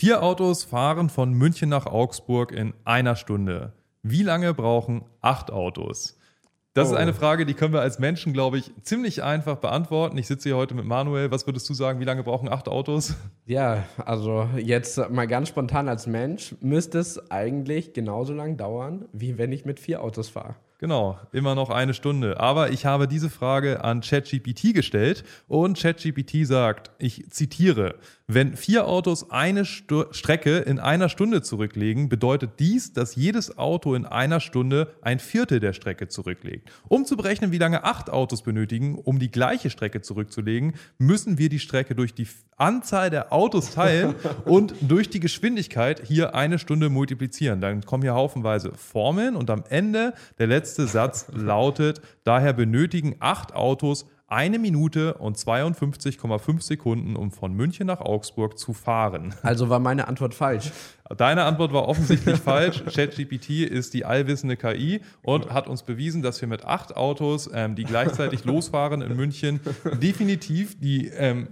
Vier Autos fahren von München nach Augsburg in einer Stunde. Wie lange brauchen acht Autos? Das oh. ist eine Frage, die können wir als Menschen, glaube ich, ziemlich einfach beantworten. Ich sitze hier heute mit Manuel. Was würdest du sagen, wie lange brauchen acht Autos? Ja, also jetzt mal ganz spontan als Mensch müsste es eigentlich genauso lang dauern, wie wenn ich mit vier Autos fahre. Genau, immer noch eine Stunde. Aber ich habe diese Frage an ChatGPT gestellt und ChatGPT sagt, ich zitiere, wenn vier Autos eine Stu Strecke in einer Stunde zurücklegen, bedeutet dies, dass jedes Auto in einer Stunde ein Viertel der Strecke zurücklegt. Um zu berechnen, wie lange acht Autos benötigen, um die gleiche Strecke zurückzulegen, müssen wir die Strecke durch die Anzahl der Autos teilen und durch die Geschwindigkeit hier eine Stunde multiplizieren. Dann kommen hier haufenweise Formeln und am Ende der letzte Satz lautet, daher benötigen acht Autos eine Minute und 52,5 Sekunden, um von München nach Augsburg zu fahren. Also war meine Antwort falsch. Deine Antwort war offensichtlich falsch. ChatGPT ist die allwissende KI und hat uns bewiesen, dass wir mit acht Autos, ähm, die gleichzeitig losfahren in München, definitiv die ähm,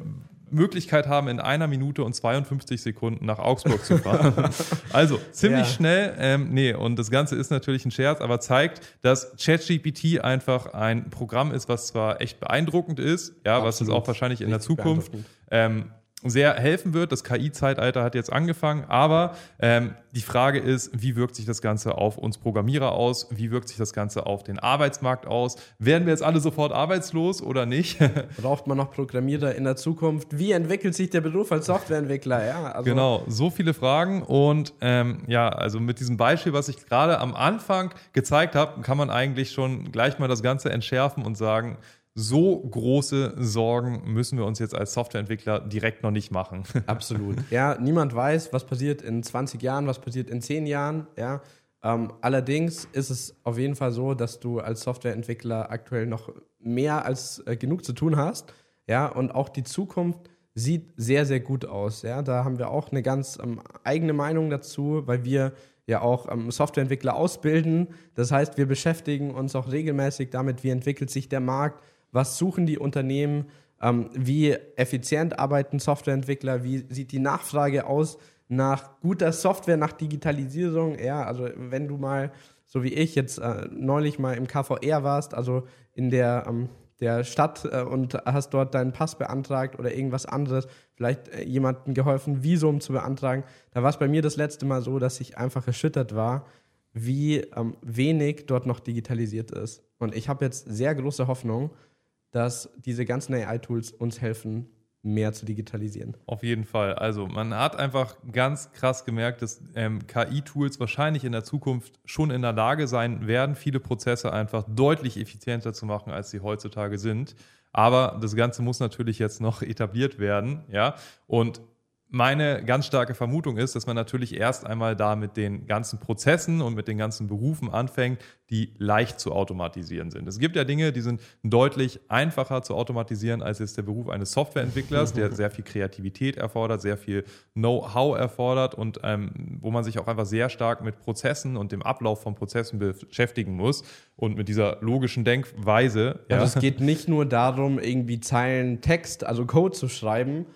Möglichkeit haben, in einer Minute und 52 Sekunden nach Augsburg zu fahren. also ziemlich ja. schnell. Ähm, nee, und das Ganze ist natürlich ein Scherz, aber zeigt, dass ChatGPT einfach ein Programm ist, was zwar echt beeindruckend ist, ja, Absolut. was es auch wahrscheinlich in der Zukunft ähm, sehr helfen wird. Das KI-Zeitalter hat jetzt angefangen, aber ähm, die Frage ist, wie wirkt sich das Ganze auf uns Programmierer aus? Wie wirkt sich das Ganze auf den Arbeitsmarkt aus? Werden wir jetzt alle sofort arbeitslos oder nicht? Braucht man noch Programmierer in der Zukunft? Wie entwickelt sich der Beruf als Softwareentwickler? Ja, also genau, so viele Fragen und ähm, ja, also mit diesem Beispiel, was ich gerade am Anfang gezeigt habe, kann man eigentlich schon gleich mal das Ganze entschärfen und sagen, so große Sorgen müssen wir uns jetzt als Softwareentwickler direkt noch nicht machen. Absolut. Ja, niemand weiß, was passiert in 20 Jahren, was passiert in 10 Jahren. Ja. Ähm, allerdings ist es auf jeden Fall so, dass du als Softwareentwickler aktuell noch mehr als äh, genug zu tun hast. Ja, und auch die Zukunft sieht sehr, sehr gut aus. Ja, da haben wir auch eine ganz ähm, eigene Meinung dazu, weil wir ja auch ähm, Softwareentwickler ausbilden. Das heißt, wir beschäftigen uns auch regelmäßig damit, wie entwickelt sich der Markt, was suchen die Unternehmen, ähm, wie effizient arbeiten Softwareentwickler, wie sieht die Nachfrage aus nach guter Software, nach Digitalisierung. Ja, also wenn du mal, so wie ich jetzt äh, neulich mal im KVR warst, also in der, ähm, der Stadt äh, und hast dort deinen Pass beantragt oder irgendwas anderes, vielleicht äh, jemandem geholfen, Visum zu beantragen, da war es bei mir das letzte Mal so, dass ich einfach erschüttert war, wie ähm, wenig dort noch digitalisiert ist. Und ich habe jetzt sehr große Hoffnung, dass diese ganzen AI-Tools uns helfen, mehr zu digitalisieren. Auf jeden Fall. Also man hat einfach ganz krass gemerkt, dass ähm, KI-Tools wahrscheinlich in der Zukunft schon in der Lage sein werden, viele Prozesse einfach deutlich effizienter zu machen, als sie heutzutage sind. Aber das Ganze muss natürlich jetzt noch etabliert werden, ja. Und meine ganz starke Vermutung ist, dass man natürlich erst einmal da mit den ganzen Prozessen und mit den ganzen Berufen anfängt, die leicht zu automatisieren sind. Es gibt ja Dinge, die sind deutlich einfacher zu automatisieren als jetzt der Beruf eines Softwareentwicklers, der sehr viel Kreativität erfordert, sehr viel Know-how erfordert und ähm, wo man sich auch einfach sehr stark mit Prozessen und dem Ablauf von Prozessen beschäftigen muss und mit dieser logischen Denkweise. Ja. Also es geht nicht nur darum, irgendwie Zeilen Text, also Code zu schreiben,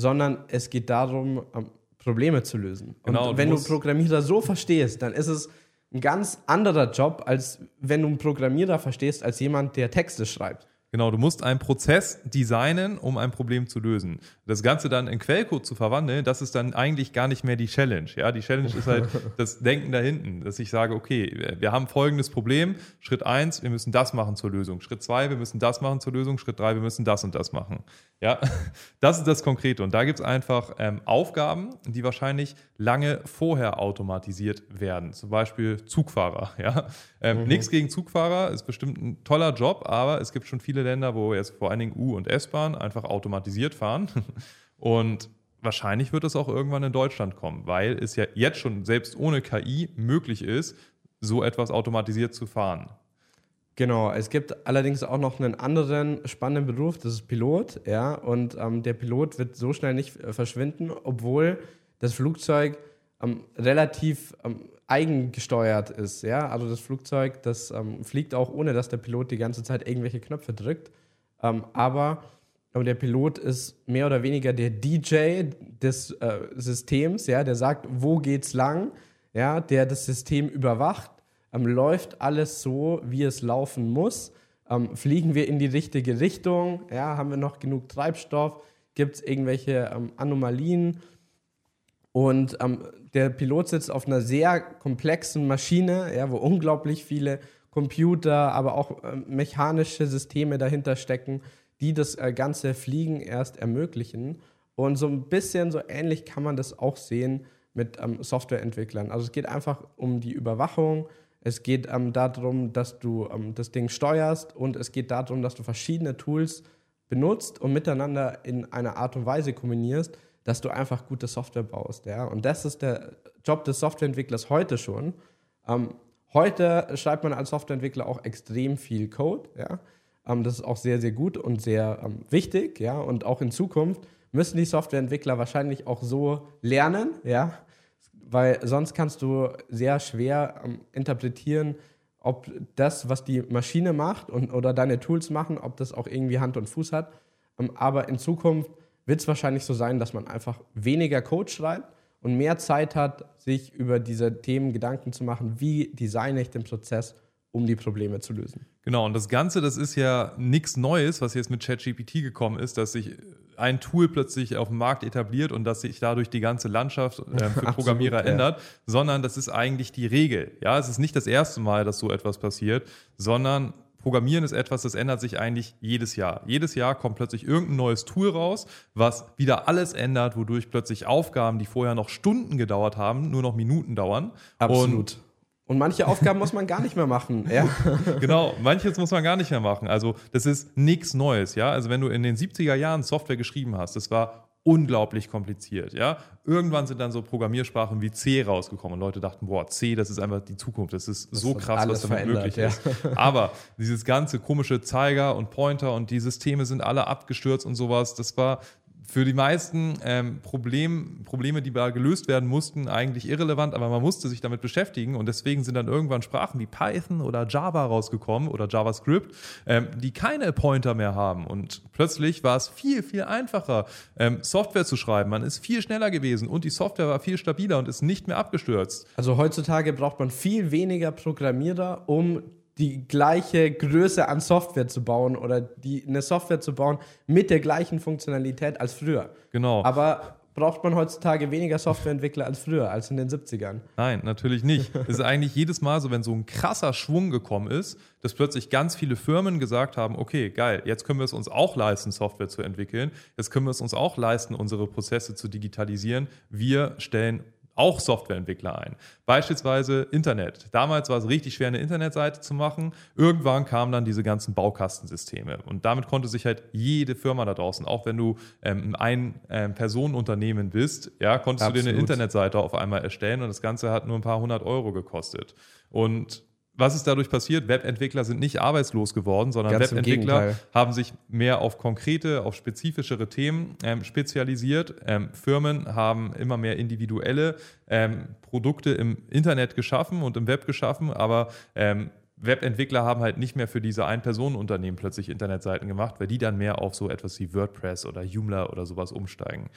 sondern es geht darum, ähm, Probleme zu lösen. Genau, und wenn du, du Programmierer so verstehst, dann ist es ein ganz anderer Job, als wenn du einen Programmierer verstehst, als jemand, der Texte schreibt. Genau, du musst einen Prozess designen, um ein Problem zu lösen. Das Ganze dann in Quellcode zu verwandeln, das ist dann eigentlich gar nicht mehr die Challenge. Ja, die Challenge ist halt das Denken da hinten, dass ich sage, okay, wir haben folgendes Problem. Schritt eins, wir müssen das machen zur Lösung. Schritt zwei, wir müssen das machen zur Lösung. Schritt drei, wir müssen das und das machen. Ja, das ist das Konkrete. Und da gibt es einfach ähm, Aufgaben, die wahrscheinlich lange vorher automatisiert werden. Zum Beispiel Zugfahrer. Ja, ähm, mhm. nichts gegen Zugfahrer, ist bestimmt ein toller Job, aber es gibt schon viele Länder, wo jetzt vor allen Dingen U- und S-Bahn einfach automatisiert fahren. Und wahrscheinlich wird es auch irgendwann in Deutschland kommen, weil es ja jetzt schon selbst ohne KI möglich ist, so etwas automatisiert zu fahren. Genau, es gibt allerdings auch noch einen anderen spannenden Beruf, das ist Pilot, ja, und ähm, der Pilot wird so schnell nicht äh, verschwinden, obwohl das Flugzeug ähm, relativ ähm, eigengesteuert ist, ja, also das Flugzeug, das ähm, fliegt auch ohne, dass der Pilot die ganze Zeit irgendwelche Knöpfe drückt, ähm, aber aber der Pilot ist mehr oder weniger der DJ des äh, Systems, ja, der sagt, wo geht's lang, ja, der das System überwacht, ähm, läuft alles so, wie es laufen muss, ähm, fliegen wir in die richtige Richtung, ja, haben wir noch genug Treibstoff, gibt es irgendwelche ähm, Anomalien und ähm, der Pilot sitzt auf einer sehr komplexen Maschine, ja, wo unglaublich viele Computer, aber auch äh, mechanische Systeme dahinter stecken die das äh, ganze Fliegen erst ermöglichen. Und so ein bisschen so ähnlich kann man das auch sehen mit ähm, Softwareentwicklern. Also es geht einfach um die Überwachung, es geht ähm, darum, dass du ähm, das Ding steuerst und es geht darum, dass du verschiedene Tools benutzt und miteinander in einer Art und Weise kombinierst, dass du einfach gute Software baust. Ja? Und das ist der Job des Softwareentwicklers heute schon. Ähm, heute schreibt man als Softwareentwickler auch extrem viel Code. Ja? Ähm, das ist auch sehr, sehr gut und sehr ähm, wichtig, ja. Und auch in Zukunft müssen die Softwareentwickler wahrscheinlich auch so lernen, ja. Weil sonst kannst du sehr schwer ähm, interpretieren, ob das, was die Maschine macht und, oder deine Tools machen, ob das auch irgendwie Hand und Fuß hat. Ähm, aber in Zukunft wird es wahrscheinlich so sein, dass man einfach weniger Code schreibt und mehr Zeit hat, sich über diese Themen Gedanken zu machen, wie designe ich den Prozess um die Probleme zu lösen. Genau, und das Ganze, das ist ja nichts Neues, was jetzt mit ChatGPT gekommen ist, dass sich ein Tool plötzlich auf dem Markt etabliert und dass sich dadurch die ganze Landschaft äh, für Programmierer Absolut, ändert, ja. sondern das ist eigentlich die Regel. Ja, es ist nicht das erste Mal, dass so etwas passiert, sondern Programmieren ist etwas, das ändert sich eigentlich jedes Jahr. Jedes Jahr kommt plötzlich irgendein neues Tool raus, was wieder alles ändert, wodurch plötzlich Aufgaben, die vorher noch Stunden gedauert haben, nur noch Minuten dauern. Absolut. Und und manche Aufgaben muss man gar nicht mehr machen. Ja. Genau, manches muss man gar nicht mehr machen. Also das ist nichts Neues. Ja? Also wenn du in den 70er Jahren Software geschrieben hast, das war unglaublich kompliziert. Ja? Irgendwann sind dann so Programmiersprachen wie C rausgekommen und Leute dachten, boah, C, das ist einfach die Zukunft. Das ist das so krass, was damit möglich ja. ist. Aber dieses ganze komische Zeiger und Pointer und die Systeme sind alle abgestürzt und sowas, das war für die meisten ähm, Problem, Probleme, die da gelöst werden mussten, eigentlich irrelevant, aber man musste sich damit beschäftigen und deswegen sind dann irgendwann Sprachen wie Python oder Java rausgekommen oder JavaScript, ähm, die keine Pointer mehr haben und plötzlich war es viel, viel einfacher, ähm, Software zu schreiben. Man ist viel schneller gewesen und die Software war viel stabiler und ist nicht mehr abgestürzt. Also heutzutage braucht man viel weniger Programmierer, um die gleiche Größe an Software zu bauen oder die, eine Software zu bauen mit der gleichen Funktionalität als früher. Genau. Aber braucht man heutzutage weniger Softwareentwickler als früher, als in den 70ern? Nein, natürlich nicht. Es ist eigentlich jedes Mal so, wenn so ein krasser Schwung gekommen ist, dass plötzlich ganz viele Firmen gesagt haben, okay, geil, jetzt können wir es uns auch leisten, Software zu entwickeln. Jetzt können wir es uns auch leisten, unsere Prozesse zu digitalisieren. Wir stellen auch Softwareentwickler ein. Beispielsweise Internet. Damals war es richtig schwer, eine Internetseite zu machen. Irgendwann kamen dann diese ganzen Baukastensysteme. Und damit konnte sich halt jede Firma da draußen, auch wenn du ähm, ein ähm, Personenunternehmen bist, ja, konntest Absolut. du dir eine Internetseite auf einmal erstellen und das Ganze hat nur ein paar hundert Euro gekostet. Und was ist dadurch passiert? Webentwickler sind nicht arbeitslos geworden, sondern Ganz Webentwickler haben sich mehr auf konkrete, auf spezifischere Themen ähm, spezialisiert. Ähm, Firmen haben immer mehr individuelle ähm, Produkte im Internet geschaffen und im Web geschaffen, aber ähm, Webentwickler haben halt nicht mehr für diese Ein-Personen-Unternehmen plötzlich Internetseiten gemacht, weil die dann mehr auf so etwas wie WordPress oder Joomla oder sowas umsteigen.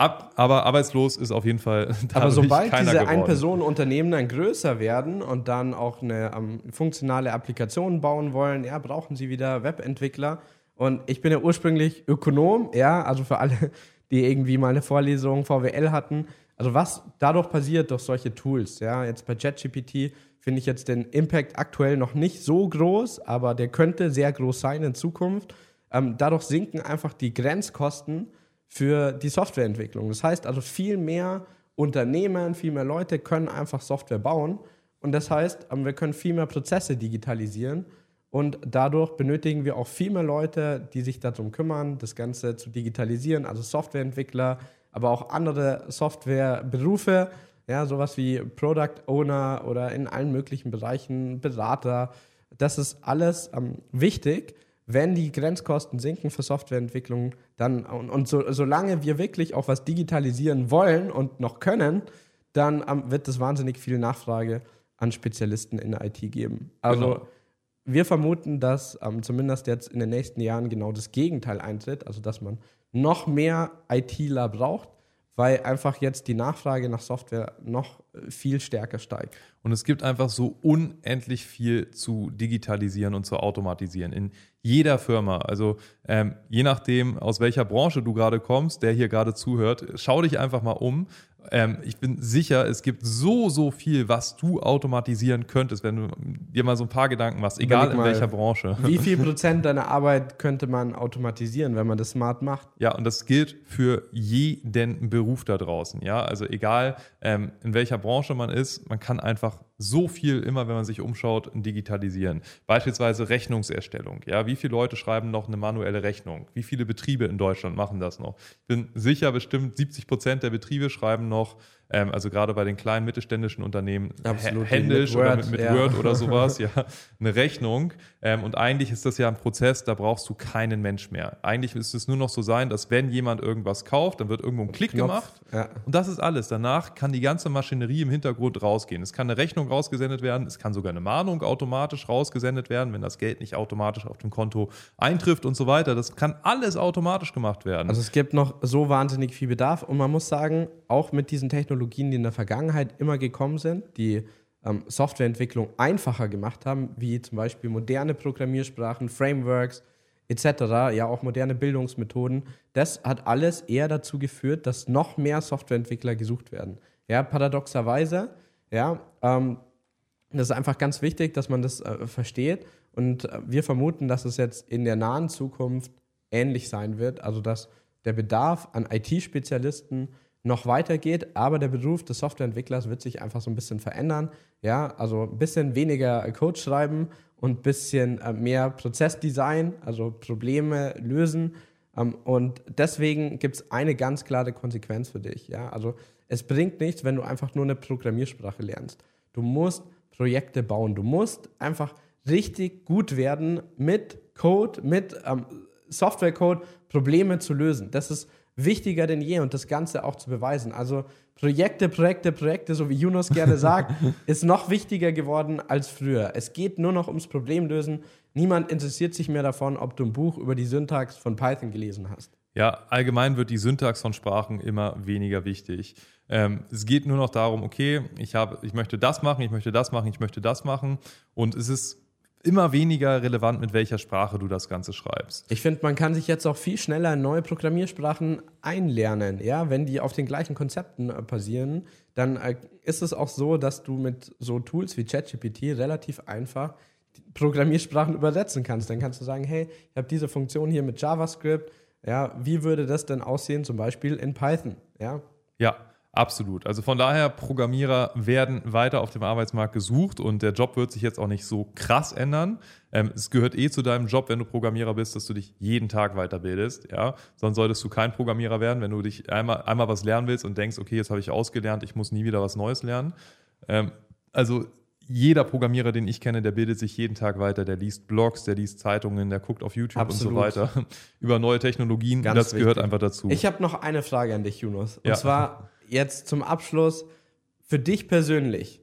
Ab, aber arbeitslos ist auf jeden Fall. Aber sobald diese Ein-Personen-Unternehmen dann größer werden und dann auch eine um, funktionale Applikation bauen wollen, ja, brauchen sie wieder Webentwickler. Und ich bin ja ursprünglich Ökonom, ja, also für alle, die irgendwie mal eine Vorlesung VWL hatten. Also was dadurch passiert durch solche Tools, ja, jetzt bei ChatGPT finde ich jetzt den Impact aktuell noch nicht so groß, aber der könnte sehr groß sein in Zukunft. Ähm, dadurch sinken einfach die Grenzkosten für die Softwareentwicklung. Das heißt also, viel mehr Unternehmen, viel mehr Leute können einfach Software bauen. Und das heißt, ähm, wir können viel mehr Prozesse digitalisieren. Und dadurch benötigen wir auch viel mehr Leute, die sich darum kümmern, das Ganze zu digitalisieren, also Softwareentwickler, aber auch andere Softwareberufe, ja, sowas wie Product Owner oder in allen möglichen Bereichen Berater. Das ist alles ähm, wichtig wenn die Grenzkosten sinken für Softwareentwicklung, dann und, und so, solange wir wirklich auch was digitalisieren wollen und noch können, dann um, wird es wahnsinnig viel Nachfrage an Spezialisten in der IT geben. Also genau. wir vermuten, dass ähm, zumindest jetzt in den nächsten Jahren genau das Gegenteil eintritt, also dass man noch mehr ITler braucht, weil einfach jetzt die Nachfrage nach Software noch äh, viel stärker steigt. Und es gibt einfach so unendlich viel zu digitalisieren und zu automatisieren in jeder Firma. Also ähm, je nachdem, aus welcher Branche du gerade kommst, der hier gerade zuhört, schau dich einfach mal um. Ähm, ich bin sicher, es gibt so, so viel, was du automatisieren könntest, wenn du dir mal so ein paar Gedanken machst, egal in welcher Branche. Wie viel Prozent deiner Arbeit könnte man automatisieren, wenn man das smart macht? Ja, und das gilt für jeden Beruf da draußen. Ja, also egal ähm, in welcher Branche man ist, man kann einfach so viel immer, wenn man sich umschaut, digitalisieren. Beispielsweise Rechnungserstellung. Ja, wie viele Leute schreiben noch eine manuelle Rechnung? Wie viele Betriebe in Deutschland machen das noch? Ich bin sicher, bestimmt 70 Prozent der Betriebe schreiben noch ähm, also gerade bei den kleinen mittelständischen Unternehmen Absolut, händisch mit Word, oder mit, mit ja. Word oder sowas, ja, eine Rechnung. Ähm, und eigentlich ist das ja ein Prozess, da brauchst du keinen Mensch mehr. Eigentlich ist es nur noch so sein, dass wenn jemand irgendwas kauft, dann wird irgendwo ein Klick Knopf, gemacht ja. und das ist alles. Danach kann die ganze Maschinerie im Hintergrund rausgehen. Es kann eine Rechnung rausgesendet werden, es kann sogar eine Mahnung automatisch rausgesendet werden, wenn das Geld nicht automatisch auf dem Konto eintrifft und so weiter. Das kann alles automatisch gemacht werden. Also es gibt noch so wahnsinnig viel Bedarf und man muss sagen, auch mit diesen Technologien, die in der Vergangenheit immer gekommen sind, die ähm, Softwareentwicklung einfacher gemacht haben, wie zum Beispiel moderne Programmiersprachen, Frameworks etc., ja auch moderne Bildungsmethoden, das hat alles eher dazu geführt, dass noch mehr Softwareentwickler gesucht werden. Ja, paradoxerweise, ja, ähm, das ist einfach ganz wichtig, dass man das äh, versteht. Und äh, wir vermuten, dass es jetzt in der nahen Zukunft ähnlich sein wird. Also, dass der Bedarf an IT-Spezialisten noch weitergeht, aber der Beruf des Softwareentwicklers wird sich einfach so ein bisschen verändern. Ja, also ein bisschen weniger Code schreiben und ein bisschen äh, mehr Prozessdesign, also Probleme lösen. Ähm, und deswegen gibt es eine ganz klare Konsequenz für dich. Ja, also es bringt nichts, wenn du einfach nur eine Programmiersprache lernst. Du musst Projekte bauen. Du musst einfach richtig gut werden mit Code, mit ähm, Softwarecode, Probleme zu lösen. Das ist wichtiger denn je und das Ganze auch zu beweisen. Also Projekte, Projekte, Projekte, so wie Yunus gerne sagt, ist noch wichtiger geworden als früher. Es geht nur noch ums Problemlösen. Niemand interessiert sich mehr davon, ob du ein Buch über die Syntax von Python gelesen hast. Ja, allgemein wird die Syntax von Sprachen immer weniger wichtig. Ähm, es geht nur noch darum, okay, ich, habe, ich möchte das machen, ich möchte das machen, ich möchte das machen. Und es ist immer weniger relevant, mit welcher Sprache du das Ganze schreibst. Ich finde, man kann sich jetzt auch viel schneller in neue Programmiersprachen einlernen. Ja, wenn die auf den gleichen Konzepten äh, basieren, dann äh, ist es auch so, dass du mit so Tools wie ChatGPT relativ einfach Programmiersprachen übersetzen kannst. Dann kannst du sagen, hey, ich habe diese Funktion hier mit JavaScript. Ja, wie würde das denn aussehen, zum Beispiel in Python? Ja, Ja, absolut. Also von daher, Programmierer werden weiter auf dem Arbeitsmarkt gesucht und der Job wird sich jetzt auch nicht so krass ändern. Ähm, es gehört eh zu deinem Job, wenn du Programmierer bist, dass du dich jeden Tag weiterbildest. Ja? Sonst solltest du kein Programmierer werden, wenn du dich einmal, einmal was lernen willst und denkst, okay, jetzt habe ich ausgelernt, ich muss nie wieder was Neues lernen. Ähm, also jeder Programmierer, den ich kenne, der bildet sich jeden Tag weiter, der liest Blogs, der liest Zeitungen, der guckt auf YouTube Absolut. und so weiter über neue Technologien. Ganz das gehört wichtig. einfach dazu. Ich habe noch eine Frage an dich, Yunus. Und Ja. zwar jetzt zum Abschluss für dich persönlich.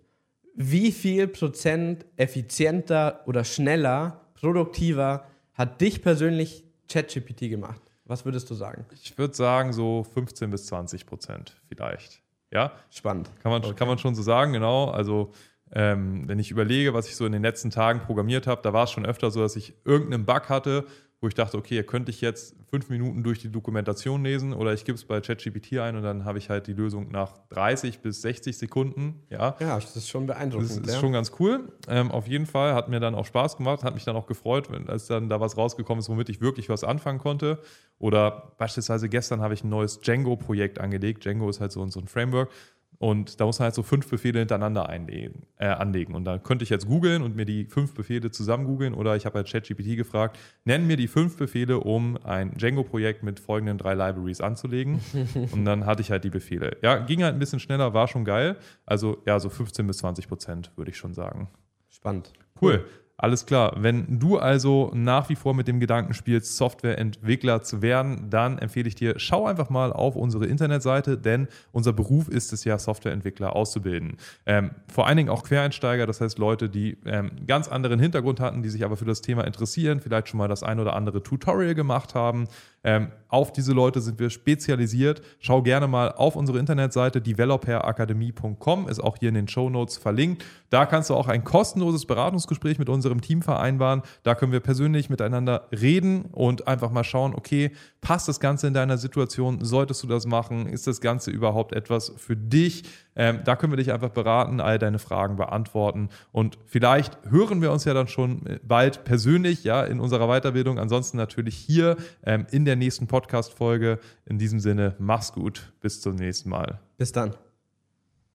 Wie viel Prozent effizienter oder schneller, produktiver hat dich persönlich ChatGPT gemacht? Was würdest du sagen? Ich würde sagen, so 15 bis 20 Prozent vielleicht. Ja, Spannend. kann man, kann man schon so sagen, genau. Also, ähm, wenn ich überlege, was ich so in den letzten Tagen programmiert habe, da war es schon öfter so, dass ich irgendeinen Bug hatte, wo ich dachte, okay, könnte ich jetzt fünf Minuten durch die Dokumentation lesen oder ich gebe es bei ChatGPT ein und dann habe ich halt die Lösung nach 30 bis 60 Sekunden. Ja, Ja, das ist schon beeindruckend. das ist ja. schon ganz cool. Ähm, auf jeden Fall hat mir dann auch Spaß gemacht, hat mich dann auch gefreut, wenn, als dann da was rausgekommen ist, womit ich wirklich was anfangen konnte. Oder beispielsweise gestern habe ich ein neues Django-Projekt angelegt. Django ist halt so, so ein Framework. Und da muss man halt so fünf Befehle hintereinander einlegen, äh, anlegen. Und dann könnte ich jetzt googeln und mir die fünf Befehle zusammen googeln. Oder ich habe halt ChatGPT gefragt, nenn mir die fünf Befehle, um ein Django-Projekt mit folgenden drei Libraries anzulegen. und dann hatte ich halt die Befehle. Ja, ging halt ein bisschen schneller, war schon geil. Also ja, so 15 bis 20 Prozent würde ich schon sagen. Spannend. Cool. Alles klar. Wenn du also nach wie vor mit dem Gedanken spielst, Softwareentwickler zu werden, dann empfehle ich dir, schau einfach mal auf unsere Internetseite, denn unser Beruf ist es ja, Softwareentwickler auszubilden. Ähm, vor allen Dingen auch Quereinsteiger, das heißt Leute, die ähm, ganz anderen Hintergrund hatten, die sich aber für das Thema interessieren, vielleicht schon mal das ein oder andere Tutorial gemacht haben. Ähm, auf diese Leute sind wir spezialisiert. Schau gerne mal auf unsere Internetseite developerakademie.com, ist auch hier in den Show Notes verlinkt. Da kannst du auch ein kostenloses Beratungsgespräch mit unserem Team vereinbaren. Da können wir persönlich miteinander reden und einfach mal schauen, okay, passt das Ganze in deiner Situation? Solltest du das machen? Ist das Ganze überhaupt etwas für dich? Ähm, da können wir dich einfach beraten, all deine Fragen beantworten und vielleicht hören wir uns ja dann schon bald persönlich, ja, in unserer Weiterbildung. Ansonsten natürlich hier ähm, in der nächsten Podcast-Folge. In diesem Sinne, mach's gut. Bis zum nächsten Mal. Bis dann.